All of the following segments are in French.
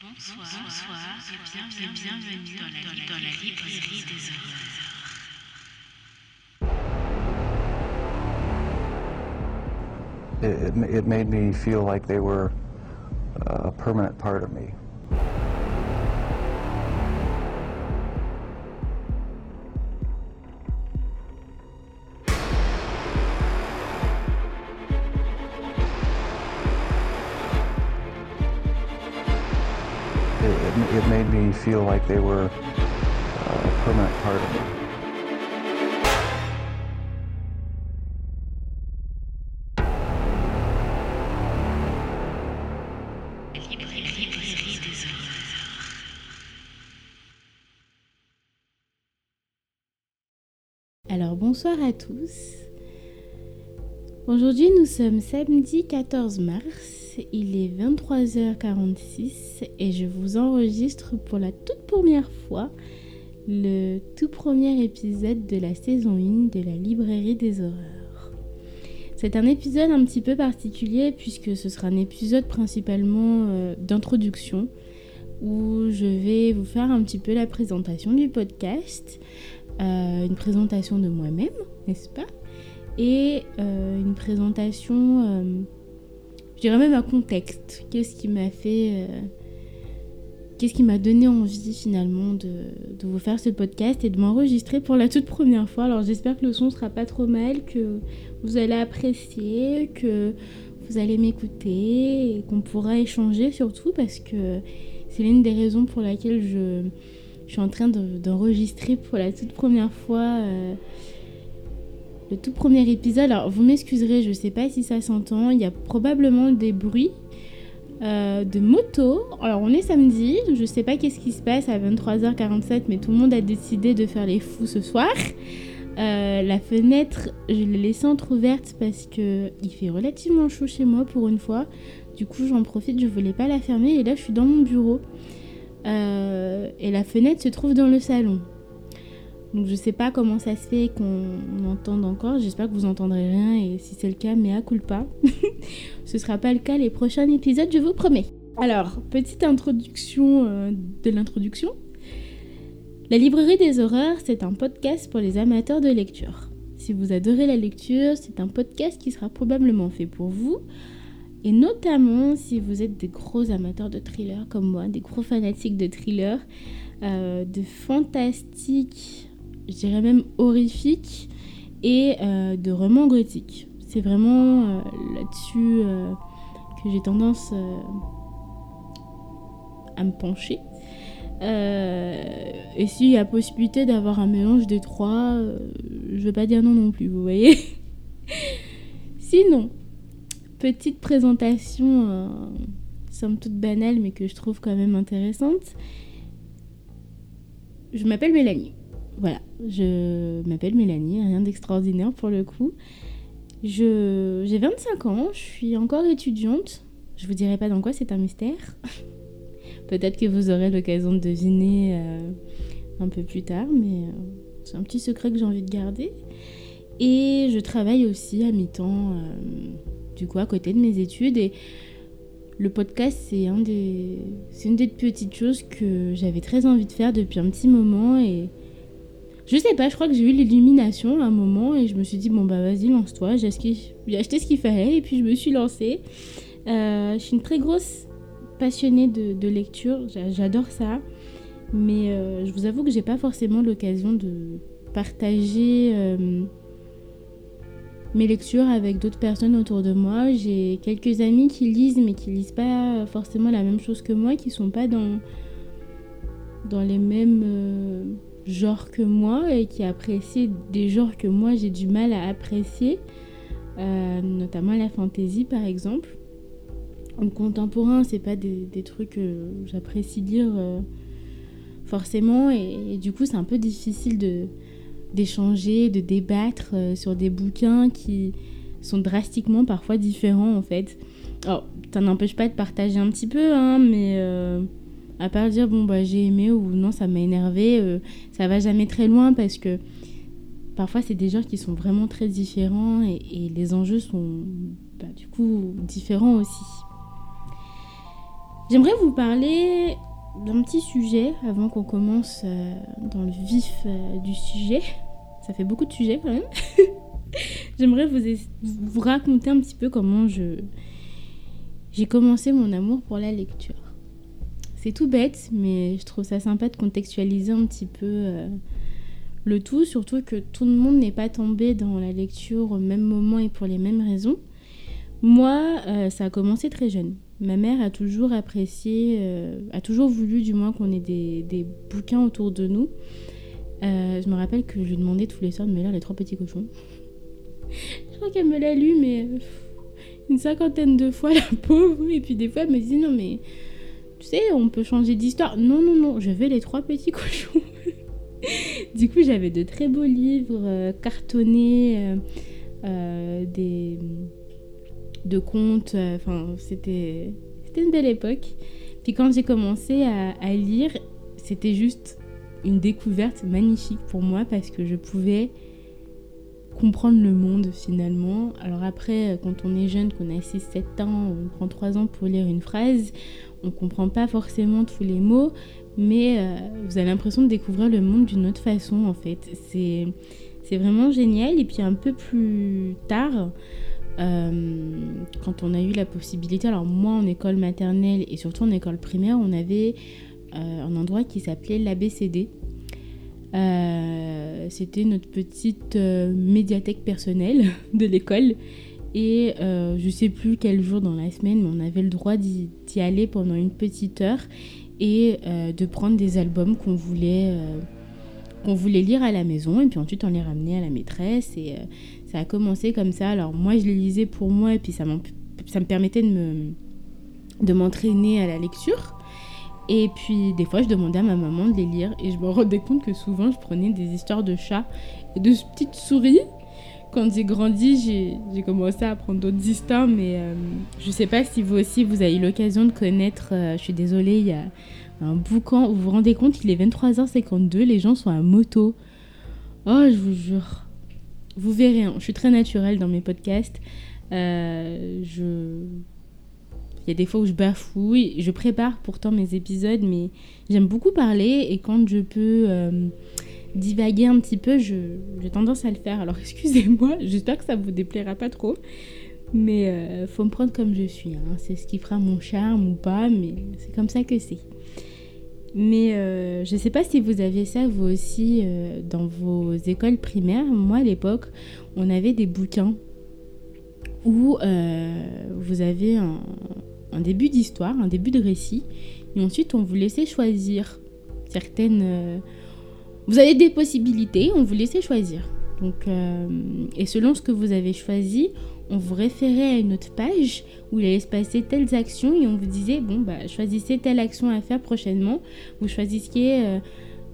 Bonsoir, bonsoir et bienvenue, bienvenue dans, la, dans la librairie des horreurs. It, it, it made me feel like they were a permanent part of me. Feel like they were a permanent part. Alors bonsoir à tous. Aujourd'hui nous sommes samedi 14 mars, il est 23h46 et je vous enregistre pour la toute première fois le tout premier épisode de la saison 1 de la librairie des horreurs. C'est un épisode un petit peu particulier puisque ce sera un épisode principalement euh, d'introduction où je vais vous faire un petit peu la présentation du podcast, euh, une présentation de moi-même, n'est-ce pas? Et euh, une présentation, je dirais même un contexte. Qu'est-ce qui m'a fait. euh, Qu'est-ce qui m'a donné envie finalement de, de vous faire ce podcast et de m'enregistrer pour la toute première fois. Alors j'espère que le son sera pas trop mal, que vous allez apprécier, que vous allez m'écouter et qu'on pourra échanger surtout parce que c'est l'une des raisons pour laquelle je, je suis en train de- d'enregistrer pour la toute première fois euh, le tout premier épisode. Alors vous m'excuserez, je sais pas si ça s'entend, il y a probablement des bruits euh, de moto. Alors on est samedi, je sais pas qu'est-ce qui se passe à 23h47, mais tout le monde a décidé de faire les fous ce soir. Euh, la fenêtre, je l'ai laissée entrouverte parce que il fait relativement chaud chez moi pour une fois. Du coup, j'en profite, je voulais pas la fermer et là, je suis dans mon bureau. Euh, et la fenêtre se trouve dans le salon. Donc je sais pas comment ça se fait qu'on entende encore. J'espère que vous entendrez rien et si c'est le cas, mais à culpa. Ce sera pas le cas les prochains épisodes, je vous promets. Alors, petite introduction euh, de l'introduction. La librairie des horreurs, c'est un podcast pour les amateurs de lecture. Si vous adorez la lecture, c'est un podcast qui sera probablement fait pour vous. Et notamment si vous êtes des gros amateurs de thrillers comme moi, des gros fanatiques de thrillers, euh, de fantastique, je dirais même horrifique, et euh, de romans gothiques. C'est vraiment euh, là-dessus euh, que j'ai tendance à me pencher. Et s'il y a possibilité d'avoir un mélange des trois, je vais pas dire non non plus, vous voyez. Sinon, petite présentation, somme toute banale, mais que je trouve quand même intéressante. Je m'appelle Mélanie. Voilà, je m'appelle Mélanie, rien d'extraordinaire pour le coup. J'ai 25 ans, je suis encore étudiante. Je vous dirai pas dans quoi, c'est un mystère. Peut-être que vous aurez l'occasion de deviner euh, un peu plus tard, mais euh, c'est un petit secret que j'ai envie de garder. Et je travaille aussi à mi-temps, euh, du coup, à côté de mes études. Et le podcast, c'est un une des petites choses que j'avais très envie de faire depuis un petit moment. Et je sais pas, je crois que j'ai eu l'illumination à un moment et je me suis dit, bon, bah vas-y, lance-toi. J'ai acheté ce qu'il fallait et puis je me suis lancée. Euh, je suis une très grosse passionnée de, lecture, J'a- j'adore ça. Mais euh, je vous avoue que j'ai pas forcément l'occasion de partager euh, mes lectures avec d'autres personnes autour de moi. J'ai quelques amis qui lisent, mais qui lisent pas forcément la même chose que moi, qui sont pas dans, dans les mêmes genres que moi et qui apprécient des genres que moi j'ai du mal à apprécier, euh, notamment la fantasy par exemple. Le contemporain, c'est pas des, trucs que j'apprécie lire euh, forcément, et, du coup, c'est un peu difficile de d'échanger, de débattre euh, sur des bouquins qui sont drastiquement parfois différents en fait. Alors, ça n'empêche pas de partager un petit peu, hein, mais à part dire bon bah j'ai aimé ou non ça m'a énervé, euh, ça va jamais très loin parce que parfois c'est des genres qui sont vraiment très différents et, les enjeux sont bah, du coup différents aussi. J'aimerais vous parler d'un petit sujet avant qu'on commence euh, dans le vif euh, du sujet. Ça fait beaucoup de sujets quand même. J'aimerais vous, vous raconter un petit peu comment je j'ai commencé mon amour pour la lecture. C'est tout bête, mais je trouve ça sympa de contextualiser un petit peu euh, le tout, surtout que tout le monde n'est pas tombé dans la lecture au même moment et pour les mêmes raisons. Moi, ça a commencé très jeune. Ma mère a toujours apprécié, euh, a toujours voulu du moins qu'on ait des, bouquins autour de nous. Euh, je me rappelle que je lui demandais tous les soirs de me lire Les Trois Petits Cochons. je crois qu'elle me l'a lu, mais une cinquantaine de fois, la pauvre. Et puis des fois, elle me disait Non, mais tu sais, on peut changer d'histoire. Non, non, non, je veux Les Trois Petits Cochons. du coup, j'avais de très beaux livres euh, cartonnés, des de contes. Euh, enfin, c'était une belle époque. Puis quand j'ai commencé à, lire, c'était juste une découverte magnifique pour moi parce que je pouvais comprendre le monde finalement. Alors après, quand on est jeune, qu'on a 6-7 ans, on prend 3 ans pour lire une phrase, on comprend pas forcément tous les mots, mais euh, vous avez l'impression de découvrir le monde d'une autre façon en fait. C'est vraiment génial. Et puis un peu plus tard, euh, quand on a eu la possibilité, alors moi en école maternelle et surtout en école primaire, on avait euh, un endroit qui s'appelait l'ABCD. C'était notre petite médiathèque personnelle de l'école. Et je sais plus quel jour dans la semaine, mais on avait le droit d'y aller pendant une petite heure et de prendre des albums qu'on voulait qu'on voulait lire à la maison et puis ensuite on les ramenait à la maîtresse et euh, ça a commencé comme ça. Alors moi je les lisais pour moi et puis ça, ça me permettait de me de m'entraîner à la lecture. Et puis des fois je demandais à ma maman de les lire et je me rendais compte que souvent je prenais des histoires de chats et de petites souris. Quand j'ai grandi, j'ai commencé à apprendre d'autres histoires, mais euh, je sais pas si vous aussi vous avez eu l'occasion de connaître, euh, je suis désolée, il y a un boucan. Vous vous rendez compte, il est 23h52, les gens sont à moto. Oh, je vous jure. Vous verrez, hein, je suis très naturelle dans mes podcasts. Euh, je... Il y a des fois où je bafouille. Je prépare pourtant mes épisodes, mais j'aime beaucoup parler et quand je peux divaguer un petit peu, j'ai tendance à le faire. Alors excusez-moi, j'espère que ça vous déplaira pas trop. Mais euh, faut me prendre comme je suis. Hein. C'est ce qui fera mon charme ou pas, mais c'est comme ça que c'est. Mais euh, je ne sais pas si vous aviez ça vous aussi euh, dans vos écoles primaires. Moi à l'époque, on avait des bouquins où euh, vous avez un, début d'histoire, un début de récit, et ensuite on vous laissait choisir certaines... vous avez des possibilités, on vous laissait choisir. Donc, et selon ce que vous avez choisi, on vous référait à une autre page où il allait se passer telles actions et on vous disait bon bah choisissez telle action à faire prochainement. Vous choisissiez euh,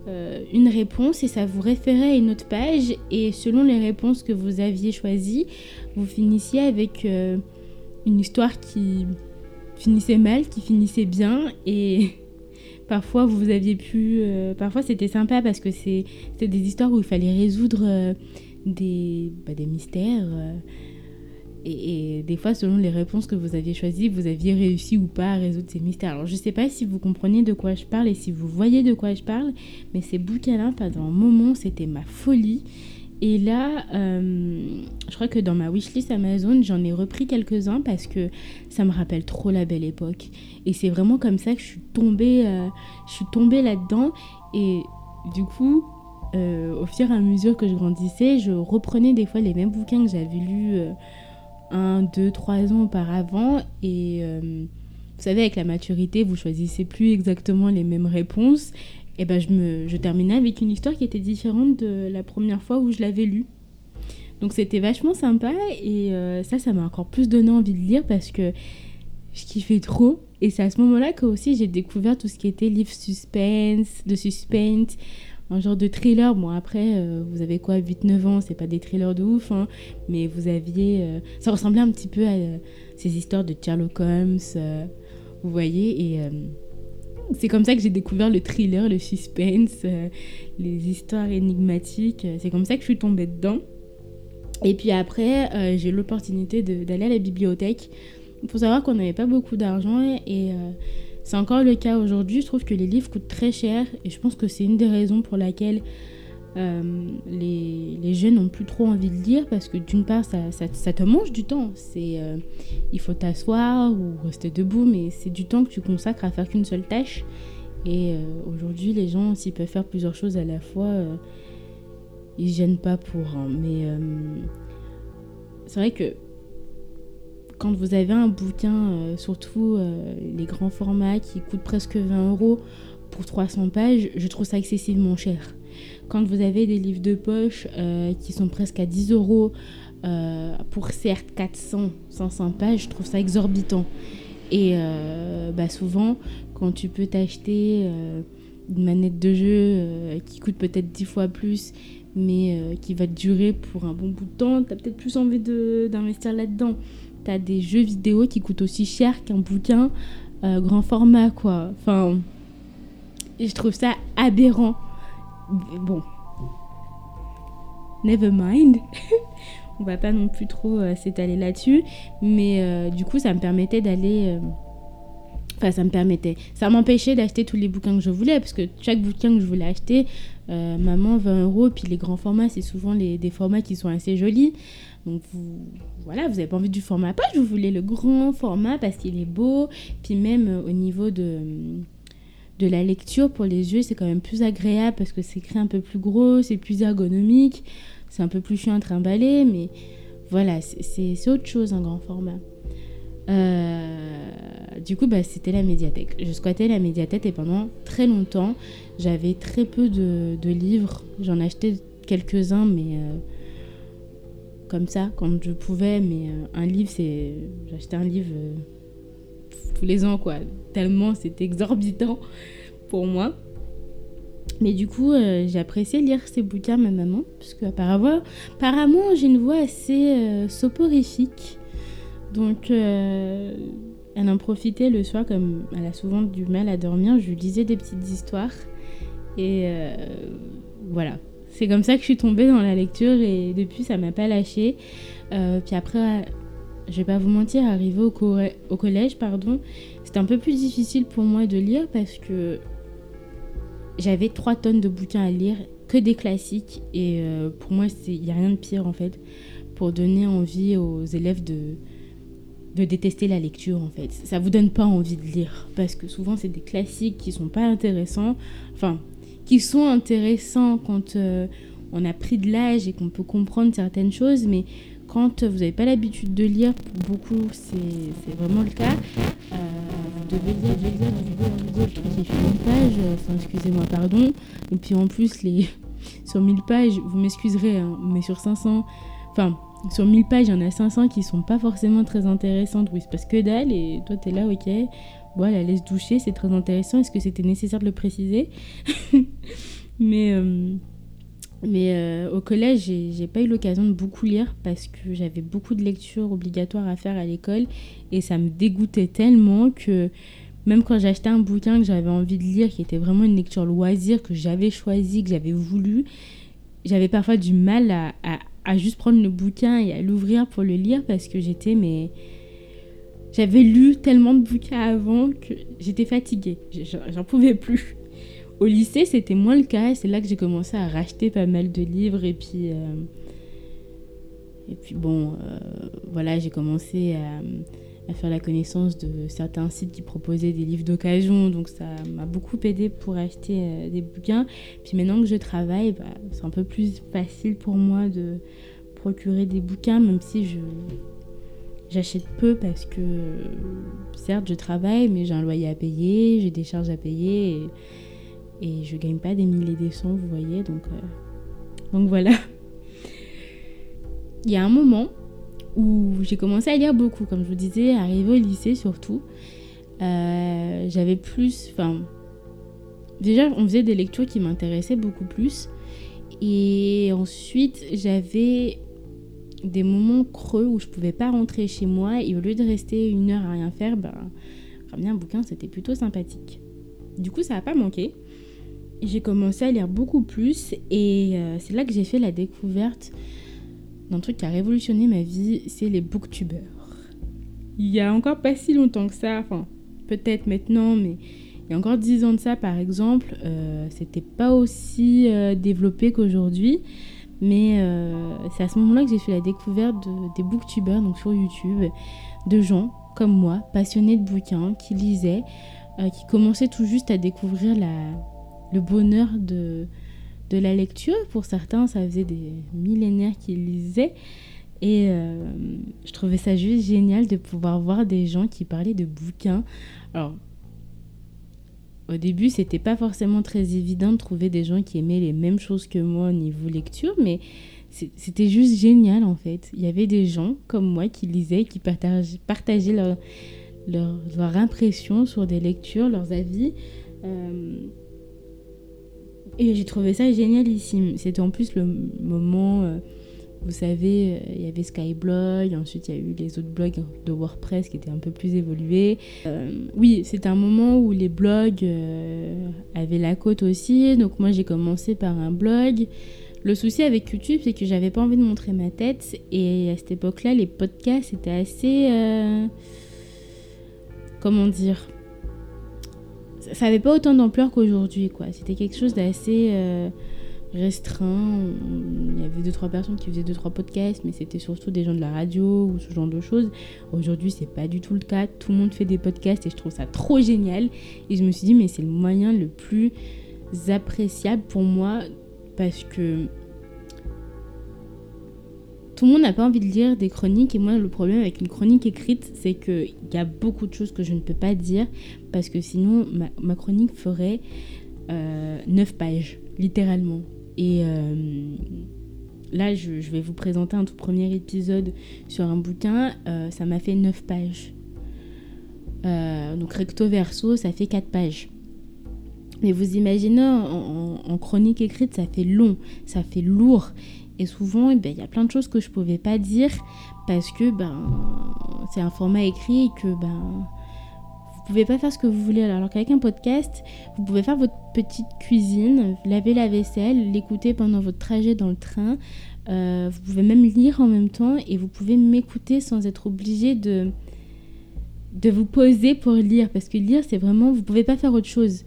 euh, une réponse et ça vous référait à une autre page et selon les réponses que vous aviez choisies, vous finissiez avec euh, une histoire qui finissait mal, qui finissait bien et parfois vous aviez pu parfois c'était sympa parce que c'est des histoires où il fallait résoudre des, bah, des mystères et, des fois, selon les réponses que vous aviez choisies, vous aviez réussi ou pas à résoudre ces mystères. Alors, je sais pas si vous comprenez de quoi je parle et si vous voyez de quoi je parle, mais ces bouquins-là, pendant un moment, c'était ma folie. Et là, euh, je crois que dans ma wishlist Amazon, j'en ai repris quelques-uns parce que ça me rappelle trop la belle époque. Et c'est vraiment comme ça que je suis tombée, euh, je suis tombée là-dedans. Et du coup, euh, au fur et à mesure que je grandissais, je reprenais des fois les mêmes bouquins que j'avais lus un, deux, trois ans auparavant. Et vous savez, avec la maturité, vous choisissez plus exactement les mêmes réponses. Et ben, je, me, je terminais avec une histoire qui était différente de la première fois où je l'avais lue. Donc c'était vachement sympa et euh, ça, ça m'a encore plus donné envie de lire parce que je kiffais trop. Et c'est à ce moment-là que aussi j'ai découvert tout ce qui était livre suspense, de suspense, un genre de thriller. Bon, après, euh, vous avez quoi, 8-9 ans, c'est pas des thrillers de ouf, hein, mais vous aviez. Euh, ça ressemblait un petit peu à ces histoires de Sherlock Holmes, vous voyez, et. C'est comme ça que j'ai découvert le thriller, le suspense, les histoires énigmatiques. C'est comme ça que je suis tombée dedans. Et puis après, j'ai eu l'opportunité d'aller à la bibliothèque. Il faut savoir qu'on n'avait pas beaucoup d'argent et c'est encore le cas aujourd'hui. Je trouve que les livres coûtent très cher et je pense que c'est une des raisons pour laquelle euh, les, jeunes n'ont plus trop envie de lire parce que d'une part, ça, te mange du temps. C'est, euh, il faut t'asseoir ou rester debout, mais c'est du temps que tu consacres à faire qu'une seule tâche. Et euh, aujourd'hui, les gens, s'ils peuvent faire plusieurs choses à la fois, ils ne gênent pas pour. Hein. Mais c'est vrai que quand vous avez un bouquin, surtout les grands formats qui coûtent presque 20 euros pour 300 pages, je trouve ça excessivement cher. Quand vous avez des livres de poche euh, qui sont presque à 10 euros pour certes 400, 500 pages, je trouve ça exorbitant. Et bah souvent, quand tu peux t'acheter une manette de jeu qui coûte peut-être 10 fois plus, mais qui va durer pour un bon bout de temps, tu as peut-être plus envie d'investir là-dedans. Tu as des jeux vidéo qui coûtent aussi cher qu'un bouquin euh, grand format, quoi. Enfin, je trouve ça aberrant. Bon. Never mind. On va pas non plus trop euh, s'étaler là-dessus. Mais euh, du coup, ça me permettait d'aller. Enfin, ça me permettait. Ça m'empêchait d'acheter tous les bouquins que je voulais, parce que chaque bouquin que je voulais acheter, euh, maman, 20 euros. Puis les grands formats, c'est souvent les, des formats qui sont assez jolis. Donc vous, voilà, vous n'avez pas envie du format poche, vous voulez le grand format parce qu'il est beau. Puis même euh, au niveau de, de la lecture pour les yeux, c'est quand même plus agréable parce que c'est écrit un peu plus gros, c'est plus ergonomique, c'est un peu plus chiant à trimballer, mais voilà, c'est autre chose un grand format. Euh, du coup, bah, c'était la médiathèque. Je squattais la médiathèque et pendant très longtemps, j'avais très peu de, de livres. J'en achetais quelques-uns, mais euh, comme ça, quand je pouvais. Mais euh, un livre, c'est. J'achetais un livre tous les ans, quoi. Tellement c'était exorbitant pour moi. Mais du coup, euh, j'ai apprécié lire ces bouquins, ma maman, parce qu'apparemment, apparemment, j'ai une voix assez soporifique. Donc, elle en profitait le soir, comme elle a souvent du mal à dormir. Je lui lisais des petites histoires. Et voilà, c'est comme ça que je suis tombée dans la lecture et depuis ça m'a pas lâché. Euh, puis après, je vais pas vous mentir, arrivé au, collège, pardon, c'était un peu plus difficile pour moi de lire parce que j'avais 3 tonnes de bouquins à lire, que des classiques. Et euh, pour moi, il n'y a rien de pire en fait pour donner envie aux élèves de, de détester la lecture en fait. Ça vous donne pas envie de lire parce que souvent c'est des classiques qui sont pas intéressants. Enfin, qui sont intéressants quand euh, on a pris de l'âge et qu'on peut comprendre certaines choses, mais vous n'avez pas l'habitude de lire, pour beaucoup c'est vraiment le cas, euh, vous devez lire, lire, lire, lire, lire, une page, enfin excusez-moi, pardon, et puis en plus, les sur 1000 pages, vous m'excuserez, hein, mais sur 500, enfin sur 1000 pages, il y en a 500 qui sont pas forcément très intéressantes, oui, c'est parce que dalle, et toi t'es là, ok, voilà, laisse doucher, c'est très intéressant. Est-ce que c'était nécessaire de le préciser? Mais, euh, mais euh, au collège, j'ai pas eu l'occasion de beaucoup lire parce que j'avais beaucoup de lectures obligatoires à faire à l'école et ça me dégoûtait tellement que même quand j'achetais un bouquin que j'avais envie de lire, qui était vraiment une lecture loisir, que j'avais choisi, que j'avais voulu, j'avais parfois du mal à, à, à, juste prendre le bouquin et à l'ouvrir pour le lire parce que j'étais mais j'avais lu tellement de bouquins avant que j'étais fatiguée. J'en pouvais plus. Au lycée, c'était moins le cas. C'est là que j'ai commencé à racheter pas mal de livres. Et puis, euh... et puis bon, euh, voilà, j'ai commencé à, faire la connaissance de certains sites qui proposaient des livres d'occasion. Donc ça m'a beaucoup aidé pour acheter euh, des bouquins. Puis maintenant que je travaille, bah, c'est un peu plus facile pour moi de procurer des bouquins, même si je J'achète peu parce que, certes, je travaille, mais j'ai un loyer à payer, j'ai des charges à payer et, et je gagne pas des milliers des cents, vous voyez. Donc, euh, donc voilà. Il y a un moment où j'ai commencé à lire beaucoup, comme je vous disais, arrivé au lycée surtout. Euh, j'avais plus. Enfin. Déjà, on faisait des lectures qui m'intéressaient beaucoup plus. Et ensuite, j'avais des moments creux où je pouvais pas rentrer chez moi et au lieu de rester une heure à rien faire, ben, ramener un bouquin c'était plutôt sympathique. Du coup, ça n'a pas manqué. J'ai commencé à lire beaucoup plus et euh, c'est là que j'ai fait la découverte d'un truc qui a révolutionné ma vie, c'est les booktubers. Il y a encore pas si longtemps que ça, enfin peut-être maintenant, mais il y a encore 10 ans de ça, par exemple, euh, c'était pas aussi euh, développé qu'aujourd'hui. Mais c'est à ce moment-là que j'ai fait la découverte de, des booktubers, donc sur YouTube, de gens comme moi, passionnés de bouquins, qui lisaient, qui commençaient tout juste à découvrir la, le bonheur de, de la lecture. Pour certains, ça faisait des millénaires qu'ils lisaient. Et je trouvais ça juste génial de pouvoir voir des gens qui parlaient de bouquins. Alors, au début, c'était pas forcément très évident de trouver des gens qui aimaient les mêmes choses que moi au niveau lecture, mais c'était juste génial en fait. Il y avait des gens comme moi qui lisaient, qui partageaient, partageaient leur, leur, leur impression sur des lectures, leurs avis. Euh, et j'ai trouvé ça génialissime. C'était en plus le moment euh, vous savez, euh, il y avait Skyblog, ensuite il y a eu les autres blogs de WordPress qui étaient un peu plus évolués. Euh, oui, c'était un moment où les blogs avaient la cote aussi, donc moi j'ai commencé par un blog. Le souci avec YouTube, c'est que j'avais pas envie de montrer ma tête, et à cette époque-là, les podcasts étaient assez. comment dire Ça avait pas autant d'ampleur qu'aujourd'hui, quoi. C'était quelque chose d'assez restreint. Il y avait deux trois personnes qui faisaient deux trois podcasts, mais c'était surtout des gens de la radio ou ce genre de choses. Aujourd'hui, c'est pas du tout le cas. Tout le monde fait des podcasts et je trouve ça trop génial. Et je me suis dit, mais c'est le moyen le plus appréciable pour moi parce que tout le monde n'a pas envie de lire des chroniques et moi le problème avec une chronique écrite c'est qu'il y a beaucoup de choses que je ne peux pas dire parce que sinon ma, chronique ferait euh, 9 pages littéralement et euh, là, je, vais vous présenter un tout premier épisode sur un bouquin. Euh, ça m'a fait 9 pages. Euh, donc recto verso, ça fait 4 pages. Mais vous imaginez, en, chronique écrite, ça fait long, ça fait lourd. Et souvent, eh ben, il y a plein de choses que je pouvais pas dire parce que ben, c'est un format écrit et que ben, vous pouvez pas faire ce que vous voulez. Alors qu'avec un podcast, vous pouvez faire votre petite cuisine, laver la vaisselle, l'écouter pendant votre trajet dans le train. Euh, vous pouvez même lire en même temps et vous pouvez m'écouter sans être obligé de, de vous poser pour lire. Parce que lire, c'est vraiment, vous pouvez pas faire autre chose.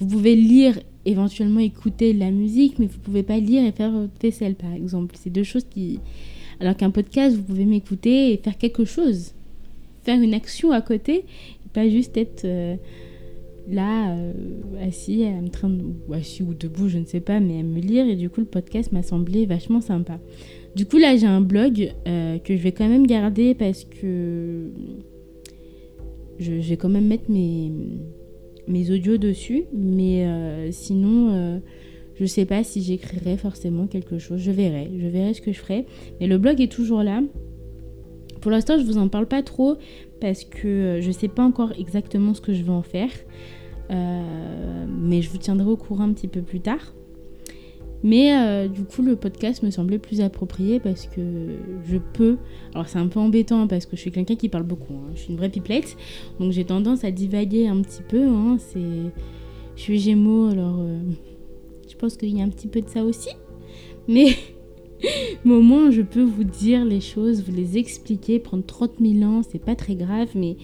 Vous pouvez lire, éventuellement écouter la musique, mais vous pouvez pas lire et faire votre vaisselle, par exemple. C'est deux choses qui... Alors qu'un podcast, vous pouvez m'écouter et faire quelque chose. Faire une action à côté pas juste être euh, là, euh, assis, en train de, ou assis ou debout, je ne sais pas, mais à me lire. Et du coup, le podcast m'a semblé vachement sympa. Du coup, là, j'ai un blog euh, que je vais quand même garder parce que je, vais quand même mettre mes, mes audios dessus. Mais sinon, je sais pas si j'écrirai forcément quelque chose. Je verrai. Je verrai ce que je ferai. Mais le blog est toujours là. Pour l'instant, je vous en parle pas trop parce que euh, je sais pas encore exactement ce que je vais en faire. Euh, mais je vous tiendrai au courant un petit peu plus tard. Mais euh, du coup, le podcast me semblait plus approprié parce que je peux. Alors, c'est un peu embêtant parce que je suis quelqu'un qui parle beaucoup. Hein. Je suis une vraie pipelette. Donc, j'ai tendance à divaguer un petit peu. Hein. C'est... Je suis Gémeaux, alors je pense qu'il y a un petit peu de ça aussi. Mais mais au moins, je peux vous dire les choses, vous les expliquer, prendre 30 000 ans, c'est pas très grave, mais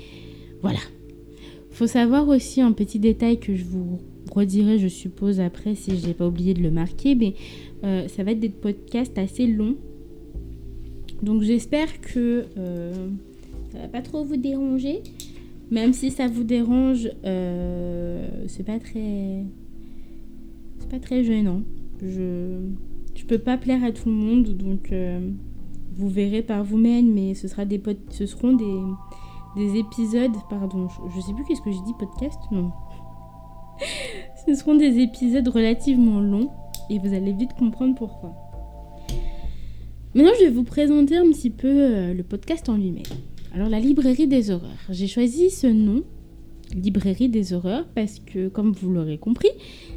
voilà. Faut savoir aussi un petit détail que je vous redirai, je suppose, après, si je n'ai pas oublié de le marquer, mais euh, ça va être des podcasts assez longs. Donc j'espère que euh, ça va pas trop vous déranger. Même si ça vous dérange, euh, c'est pas très. C'est pas très gênant. Je je peux pas plaire à tout le monde, donc vous verrez par vous-même, mais ce, sera des ce seront des, des épisodes, pardon, je, sais plus qu'est-ce que j'ai dit, podcast? Non. ce seront des épisodes relativement longs, et vous allez vite comprendre pourquoi. Maintenant, je vais vous présenter un petit peu euh, le podcast en lui-même. Alors, la librairie des horreurs. J'ai choisi ce nom librairie des horreurs parce que, comme vous l'aurez compris,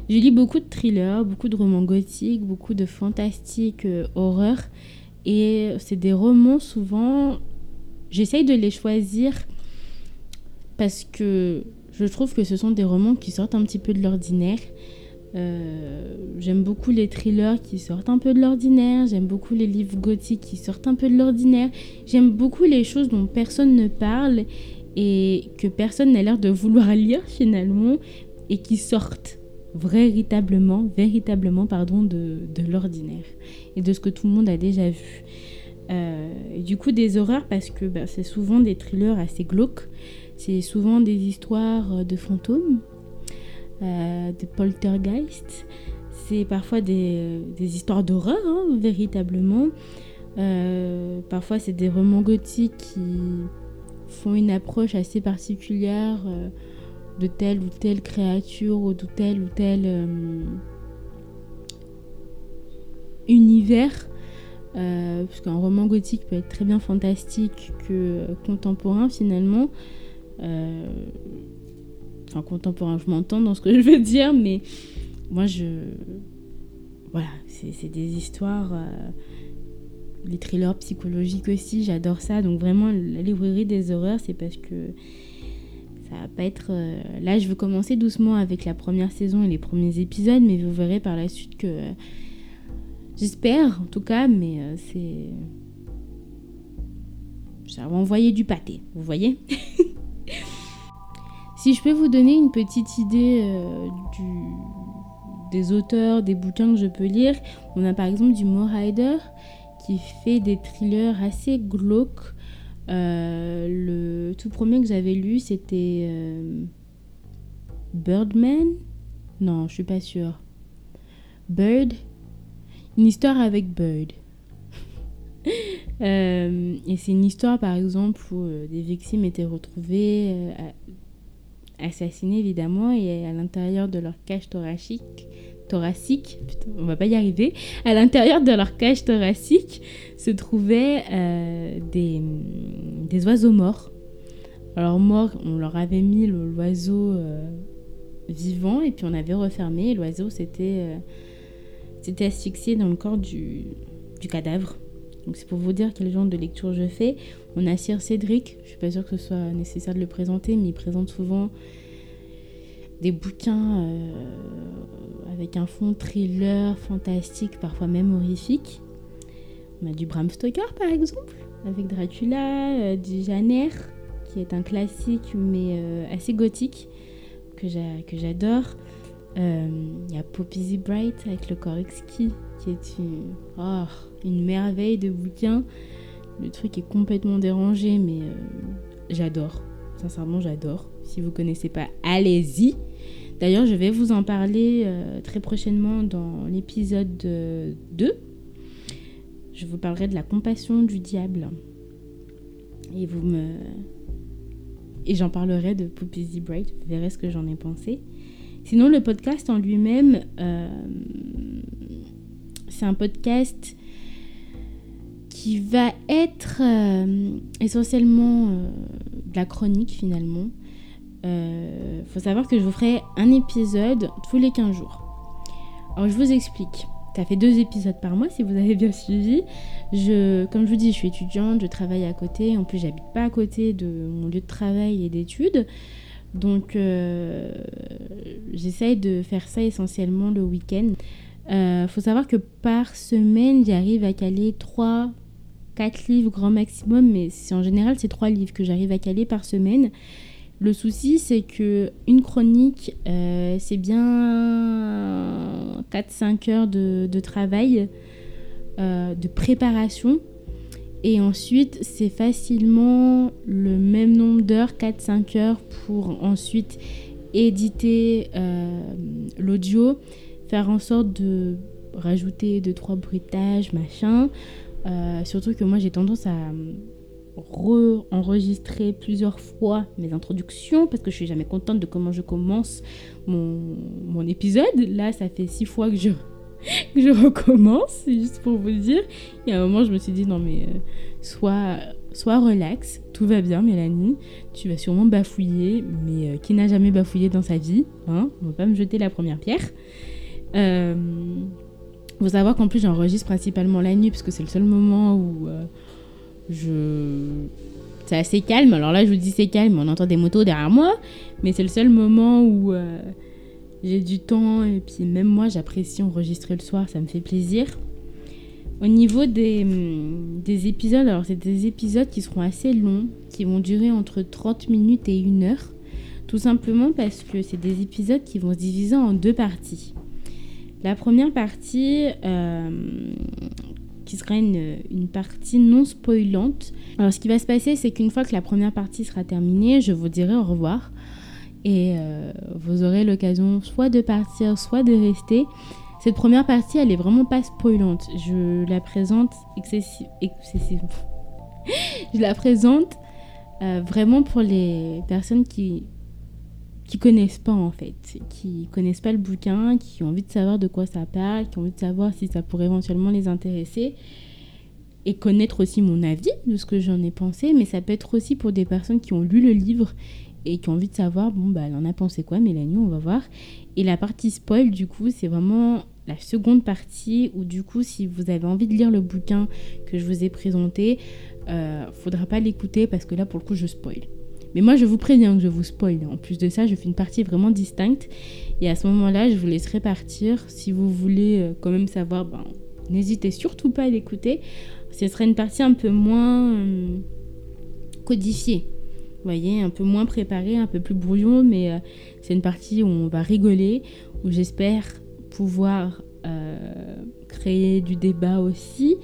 je lis beaucoup de thrillers, beaucoup de romans gothiques, beaucoup de fantastique euh, horreur. Et c'est des romans souvent, j'essaye de les choisir parce que je trouve que ce sont des romans qui sortent un petit peu de l'ordinaire. Euh, j'aime beaucoup les thrillers qui sortent un peu de l'ordinaire. J'aime beaucoup les livres gothiques qui sortent un peu de l'ordinaire. J'aime beaucoup les choses dont personne ne parle et que personne n'a l'air de vouloir lire finalement et qui sortent véritablement, véritablement pardon, de, de l'ordinaire et de ce que tout le monde a déjà vu. Euh, du coup, des horreurs parce que bah, c'est souvent des thrillers assez glauques, c'est souvent des histoires de fantômes, euh, de poltergeist, c'est parfois des, des histoires d'horreur, hein, véritablement. Euh, parfois, c'est des romans gothiques qui font une approche assez particulière euh, de telle ou telle créature ou de tel ou tel euh, univers. parce qu'un roman gothique peut être très bien fantastique que contemporain finalement. Enfin, contemporain, je m'entends dans ce que je veux dire, mais moi, je. Voilà, c'est des histoires les thrillers psychologiques aussi, j'adore ça. Donc vraiment, la librairie des horreurs, c'est parce que ça va pas être... Euh, là, je veux commencer doucement avec la première saison et les premiers épisodes, mais vous verrez par la suite que... J'espère, en tout cas, mais euh, c'est... Ça va envoyer du pâté, vous voyez? Si je peux vous donner une petite idée euh, des auteurs, des bouquins que je peux lire, on a par exemple du Mo Rider qui fait des thrillers assez glauques. Euh, le tout premier que j'avais lu, c'était euh, Birdman? Non, je suis pas sûre. Bird? Une histoire avec Bird. Et c'est une histoire, par exemple, où des victimes étaient retrouvées, assassinées évidemment, et à l'intérieur de leur cage thoracique, thoracique, putain, on va pas y arriver, à l'intérieur de leur cage thoracique se trouvaient euh, des, oiseaux morts. Alors morts, on leur avait mis l'oiseau euh, vivant et puis on avait refermé l'oiseau s'était euh, asphyxié dans le corps du cadavre. Donc c'est pour vous dire quel genre de lecture je fais. On a Sir Cédric, je suis pas sûre que ce soit nécessaire de le présenter, mais il présente souvent des bouquins euh, avec un fond thriller, fantastique, parfois même horrifique. On a du Bram Stoker par exemple, avec Dracula, euh, du Janer, qui est un classique mais euh, assez gothique, que j'adore. Il y a Poppy the Bright avec le corps exquis, qui est une, oh, une merveille de bouquin. Le truc est complètement dérangé, mais j'adore. Sincèrement, j'adore. Si vous connaissez pas, allez-y. D'ailleurs, je vais vous en parler euh, très prochainement dans l'épisode 2. Je vous parlerai de la compassion du diable. Et vous me et j'en parlerai de Poppy the Bright. Vous verrez ce que j'en ai pensé. Sinon, le podcast en lui-même, euh, c'est un podcast qui va être euh, essentiellement de la chronique finalement. Il euh, faut savoir que je vous ferai un épisode tous les 15 jours. Alors je vous explique. Ça fait deux épisodes par mois si vous avez bien suivi. Je, comme je vous dis, je suis étudiante, je travaille à côté. En plus, j'habite pas à côté de mon lieu de travail et d'études. Donc, euh, j'essaye de faire ça essentiellement le week-end. Il euh, faut savoir que par semaine, j'arrive à caler 3, 4 livres grand maximum, mais en général, c'est 3 livres que j'arrive à caler par semaine. Le souci, c'est que une chronique, euh, c'est bien 4-5 heures de, travail, euh, de préparation. Et ensuite, c'est facilement le même nombre d'heures, 4-5 heures, pour ensuite éditer l'audio, faire en sorte de rajouter 2-3 bruitages, machin. surtout que moi, j'ai tendance à re-enregistrer plusieurs fois mes introductions parce que je suis jamais contente de comment je commence mon, mon épisode. Là, ça fait six fois que je, que je recommence, juste pour vous dire. Et à un moment, je me suis dit, non mais, euh, soit, soit relax, tout va bien, Mélanie. Tu vas sûrement bafouiller, mais euh, qui n'a jamais bafouillé dans sa vie hein? On va pas me jeter la première pierre. Euh, faut savoir qu'en plus, j'enregistre principalement la nuit parce que c'est le seul moment où euh, je c'est assez calme. Alors là, je vous dis c'est calme, on entend des motos derrière moi, mais c'est le seul moment où euh, j'ai du temps et puis même moi, j'apprécie enregistrer le soir, ça me fait plaisir. Au niveau des, hum, des épisodes, alors c'est des épisodes qui seront assez longs, qui vont durer entre 30 minutes et 1 heure. Tout simplement parce que c'est des épisodes qui vont se diviser en deux parties. La première partie, euh, qui sera une, une, partie non spoilante. Alors ce qui va se passer, c'est qu'une fois que la première partie sera terminée, je vous dirai au revoir. Et euh, vous aurez l'occasion soit de partir, soit de rester. Cette première partie, elle est vraiment pas spoilante. Je la présente excessivement. je la présente euh, vraiment pour les personnes qui qui connaissent pas en fait, qui connaissent pas le bouquin, qui ont envie de savoir de quoi ça parle, qui ont envie de savoir si ça pourrait éventuellement les intéresser et connaître aussi mon avis de ce que j'en ai pensé, mais ça peut être aussi pour des personnes qui ont lu le livre et qui ont envie de savoir, bon, bah, elle en a pensé quoi, Mélanie, on va voir. Et la partie spoil, du coup, c'est vraiment la seconde partie où, du coup, si vous avez envie de lire le bouquin que je vous ai présenté, euh, faudra pas l'écouter parce que là, pour le coup, je spoil. Mais moi, je vous préviens que je vous spoil. En plus de ça, je fais une partie vraiment distincte. Et à ce moment-là, je vous laisserai partir. Si vous voulez euh, quand même savoir, ben, n'hésitez surtout pas à l'écouter. Ce sera une partie un peu moins euh, codifiée. Vous voyez, un peu moins préparée, un peu plus brouillon. Mais euh, c'est une partie où on va rigoler, où j'espère pouvoir créer du débat aussi.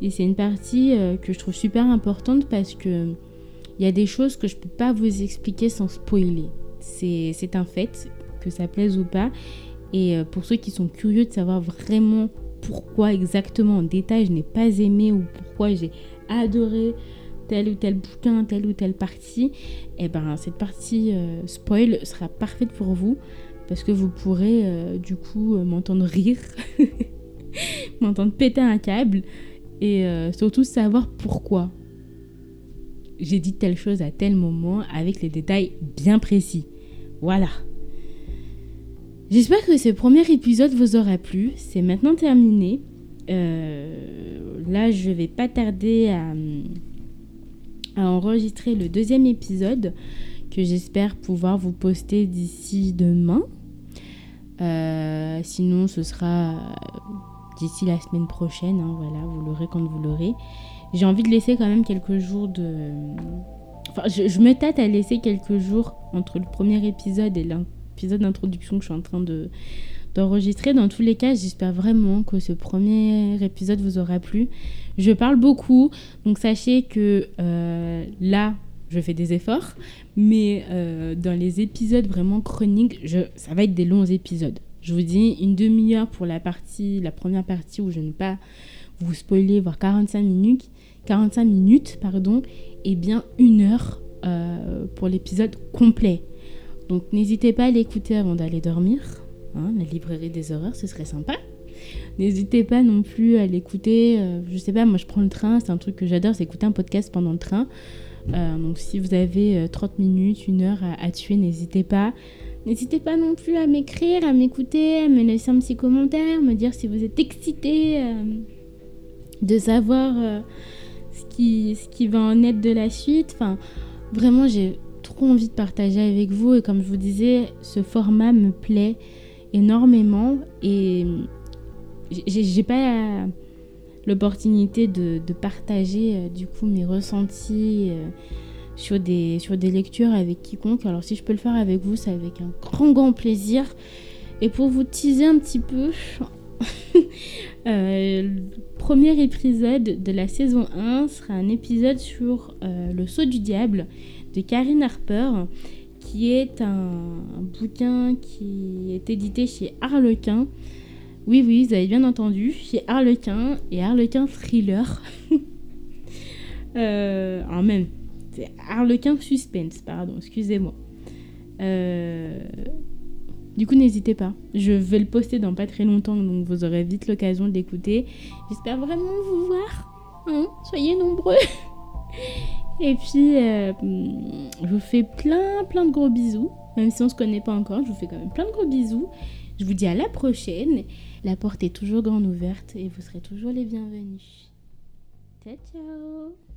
Et c'est une partie que je trouve super importante parce que il y a des choses que je ne peux pas vous expliquer sans spoiler. C'est un fait, que ça plaise ou pas. Et euh, pour ceux qui sont curieux de savoir vraiment pourquoi exactement en détail je n'ai pas aimé ou pourquoi j'ai adoré tel ou tel bouquin, telle ou telle partie, eh ben cette partie euh, spoil sera parfaite pour vous parce que vous pourrez euh, du coup m'entendre rire, m'entendre péter un câble et surtout savoir pourquoi j'ai dit telle chose à tel moment avec les détails bien précis. Voilà. J'espère que ce premier épisode vous aura plu. C'est maintenant terminé. Euh, là, je vais pas tarder à, enregistrer le deuxième épisode que j'espère pouvoir vous poster d'ici demain. Euh, sinon, ce sera d'ici la semaine prochaine. Hein, voilà, vous l'aurez quand vous l'aurez j'ai envie de laisser quand même quelques jours de... Enfin, je, me tâte à laisser quelques jours entre le premier épisode et l'épisode d'introduction que je suis en train de d'enregistrer. Dans tous les cas, j'espère vraiment que ce premier épisode vous aura plu. Je parle beaucoup, donc sachez que euh, là, je fais des efforts, mais euh, dans les épisodes vraiment chroniques, je, ça va être des longs épisodes. Je vous dis une demi-heure pour la partie, la première partie où je ne pas vous spoiler, voire 45 minutes. 45 minutes, pardon, et bien une heure euh, pour l'épisode complet. Donc n'hésitez pas à l'écouter avant d'aller dormir. Hein, la librairie des horreurs, ce serait sympa. N'hésitez pas non plus à l'écouter. Euh, je sais pas, moi je prends le train, c'est un truc que j'adore, c'est écouter un podcast pendant le train. Euh, donc si vous avez 30 minutes, une heure à, tuer, n'hésitez pas. N'hésitez pas non plus à m'écrire, à m'écouter, à me laisser un petit commentaire, me dire si vous êtes excité de savoir ce qui, ce qui va en être de la suite. Enfin, vraiment, j'ai trop envie de partager avec vous. Et comme je vous disais, ce format me plaît énormément. Et j'ai pas l'opportunité de, de, partager euh, du coup mes ressentis euh, sur, des, sur des lectures avec quiconque. Alors si je peux le faire avec vous, c'est avec un grand grand plaisir. Et pour vous teaser un petit peu, euh, le premier épisode de la saison 1 sera un épisode sur euh, Le saut du diable de Karine Harper, qui est un, bouquin qui est édité chez Harlequin. Oui, oui, vous avez bien entendu, chez Harlequin et Harlequin Thriller. euh, même, c'est Harlequin Suspense, pardon, excusez-moi. Euh, du coup, n'hésitez pas. Je vais le poster dans pas très longtemps, donc vous aurez vite l'occasion d'écouter. J'espère vraiment vous voir. Hein. Soyez nombreux. Et puis, euh, je vous fais plein, plein de gros bisous. Même si on se connaît pas encore, je vous fais quand même plein de gros bisous. Je vous dis à la prochaine. La porte est toujours grande ouverte et vous serez toujours les bienvenus. Ciao, ciao